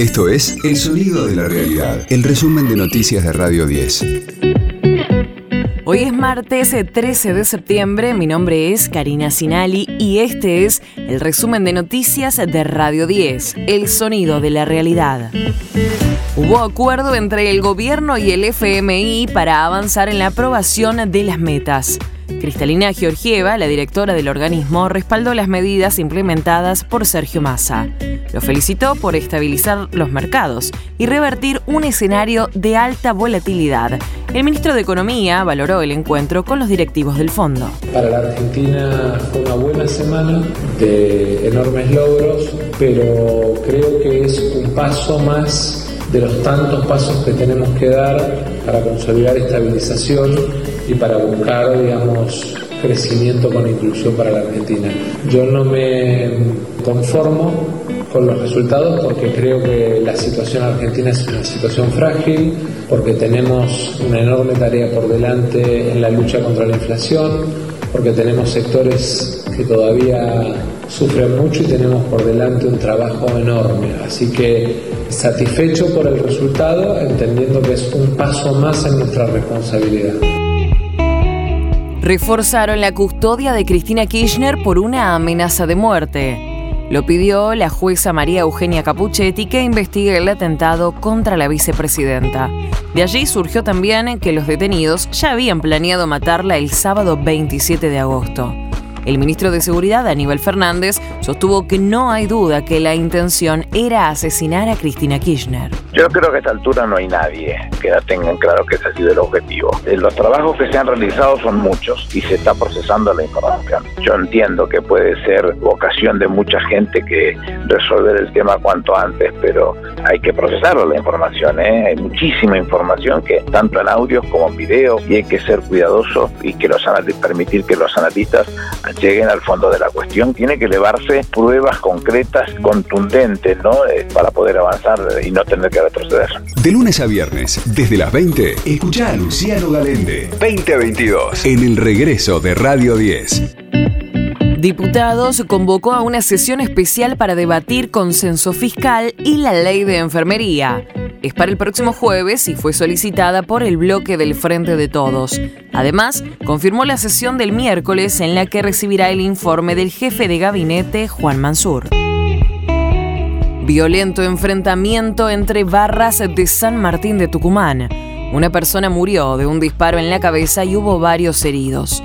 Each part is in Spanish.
Esto es El Sonido de la Realidad, el resumen de noticias de Radio 10. Hoy es martes 13 de septiembre, mi nombre es Karina Sinali y este es el resumen de noticias de Radio 10, El Sonido de la Realidad. Hubo acuerdo entre el gobierno y el FMI para avanzar en la aprobación de las metas. Cristalina Georgieva, la directora del organismo, respaldó las medidas implementadas por Sergio Massa. Lo felicitó por estabilizar los mercados y revertir un escenario de alta volatilidad. El ministro de Economía valoró el encuentro con los directivos del fondo. Para la Argentina fue una buena semana de enormes logros, pero creo que es un paso más de los tantos pasos que tenemos que dar para consolidar estabilización y para buscar, digamos, crecimiento con inclusión para la Argentina. Yo no me conformo con los resultados porque creo que la situación argentina es una situación frágil, porque tenemos una enorme tarea por delante en la lucha contra la inflación, porque tenemos sectores que todavía sufren mucho y tenemos por delante un trabajo enorme. Así que satisfecho por el resultado, entendiendo que es un paso más en nuestra responsabilidad reforzaron la custodia de Cristina Kirchner por una amenaza de muerte. Lo pidió la jueza María Eugenia Capuchetti que investigue el atentado contra la vicepresidenta. De allí surgió también que los detenidos ya habían planeado matarla el sábado 27 de agosto. El ministro de Seguridad, Aníbal Fernández, sostuvo que no hay duda que la intención era asesinar a Cristina Kirchner. Yo creo que a esta altura no hay nadie que tengan claro que ese ha sido el objetivo. Eh, los trabajos que se han realizado son muchos y se está procesando la información. Yo entiendo que puede ser vocación de mucha gente que resolver el tema cuanto antes, pero hay que procesar la información. ¿eh? Hay muchísima información que tanto en audios como en videos y hay que ser cuidadosos y que los permitir que los analistas lleguen al fondo de la cuestión. Tiene que elevarse pruebas concretas, contundentes, ¿no? Eh, para poder avanzar y no tener que retroceder. De lunes a viernes, desde las 20, escucha a Luciano Galende. 2022, en el regreso de Radio 10. Diputados convocó a una sesión especial para debatir consenso fiscal y la ley de enfermería es para el próximo jueves y fue solicitada por el bloque del Frente de Todos. Además, confirmó la sesión del miércoles en la que recibirá el informe del jefe de gabinete, Juan Mansur. Violento enfrentamiento entre barras de San Martín de Tucumán. Una persona murió de un disparo en la cabeza y hubo varios heridos.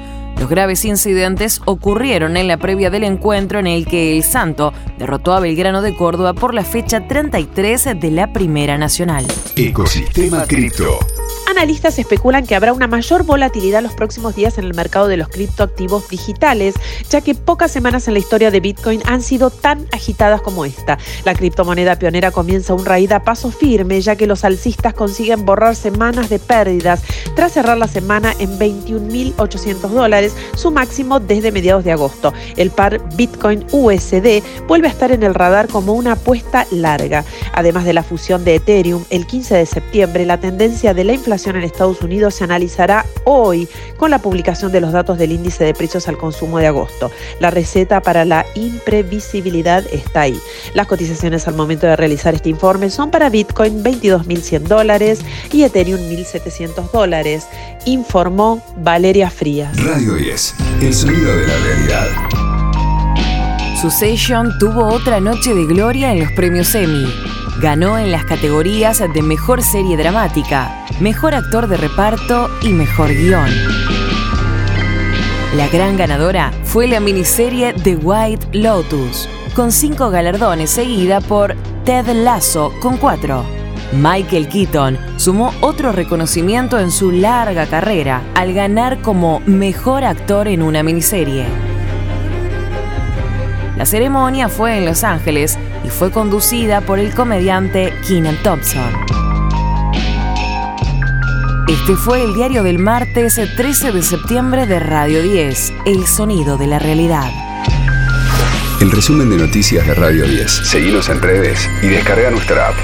Graves incidentes ocurrieron en la previa del encuentro en el que el Santo derrotó a Belgrano de Córdoba por la fecha 33 de la Primera Nacional. Ecosistema Cripto. Analistas especulan que habrá una mayor volatilidad los próximos días en el mercado de los criptoactivos digitales, ya que pocas semanas en la historia de Bitcoin han sido tan agitadas como esta. La criptomoneda pionera comienza un raíz a paso firme, ya que los alcistas consiguen borrar semanas de pérdidas tras cerrar la semana en 21.800 dólares, su máximo desde mediados de agosto. El par Bitcoin USD vuelve a estar en el radar como una apuesta larga. Además de la fusión de Ethereum, el 15 de septiembre, la tendencia de la inflación en Estados Unidos se analizará hoy con la publicación de los datos del índice de precios al consumo de agosto. La receta para la imprevisibilidad está ahí. Las cotizaciones al momento de realizar este informe son para Bitcoin 22.100 dólares y Ethereum 1.700 dólares, informó Valeria Frías. Radio 10, el sonido de la realidad. Succession tuvo otra noche de gloria en los premios Emmy. Ganó en las categorías de Mejor Serie Dramática, Mejor Actor de Reparto y Mejor Guión. La gran ganadora fue la miniserie The White Lotus, con cinco galardones, seguida por Ted Lasso, con cuatro. Michael Keaton sumó otro reconocimiento en su larga carrera al ganar como mejor actor en una miniserie. La ceremonia fue en Los Ángeles y fue conducida por el comediante Keenan Thompson. Este fue el diario del martes 13 de septiembre de Radio 10, El Sonido de la Realidad. El resumen de noticias de Radio 10. Seguimos en redes y descarga nuestra app.